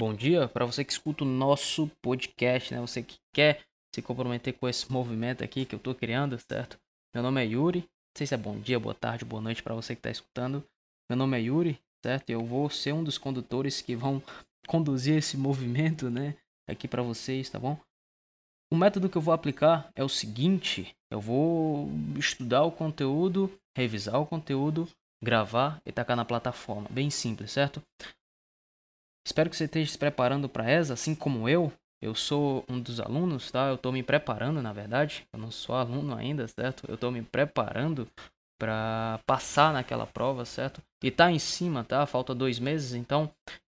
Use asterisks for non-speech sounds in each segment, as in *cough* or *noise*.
bom dia para você que escuta o nosso podcast, né? Você que quer se comprometer com esse movimento aqui que eu tô criando, certo? Meu nome é Yuri. Não sei se é bom dia, boa tarde, boa noite para você que está escutando. Meu nome é Yuri, certo? Eu vou ser um dos condutores que vão *laughs* conduzir esse movimento, né? Aqui para vocês, tá bom? O método que eu vou aplicar é o seguinte: eu vou estudar o conteúdo, revisar o conteúdo, gravar e tacar na plataforma. Bem simples, certo? Espero que você esteja se preparando para essa, assim como eu. Eu sou um dos alunos, tá? Eu estou me preparando, na verdade. Eu não sou aluno ainda, certo? Eu estou me preparando para passar naquela prova, certo? E tá em cima, tá? Falta dois meses, então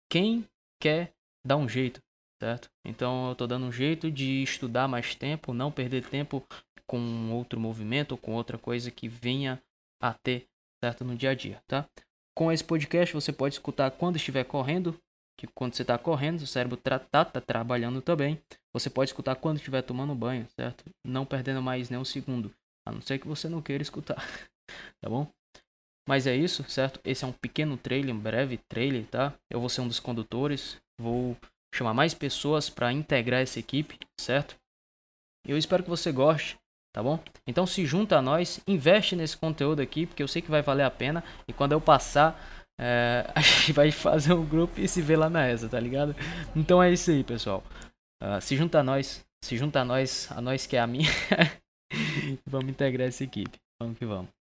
quem quer dar um jeito, certo? Então eu estou dando um jeito de estudar mais tempo, não perder tempo com outro movimento ou com outra coisa que venha a ter, certo? No dia a dia, tá? Com esse podcast você pode escutar quando estiver correndo, que quando você está correndo, o cérebro está tá, tá trabalhando também. Você pode escutar quando estiver tomando banho, certo? Não perdendo mais nem um segundo. A não ser que você não queira escutar, *laughs* tá bom? Mas é isso, certo? Esse é um pequeno trailer, um breve trailer, tá? Eu vou ser um dos condutores, vou chamar mais pessoas para integrar essa equipe, certo? Eu espero que você goste, tá bom? Então se junta a nós, investe nesse conteúdo aqui, porque eu sei que vai valer a pena. E quando eu passar, é, *laughs* a gente vai fazer um grupo e se ver lá na ESA, tá ligado? Então é isso aí, pessoal. Uh, se junta a nós, se junta a nós, a nós que é a minha. *laughs* vamos integrar essa equipe. Vamos que vamos.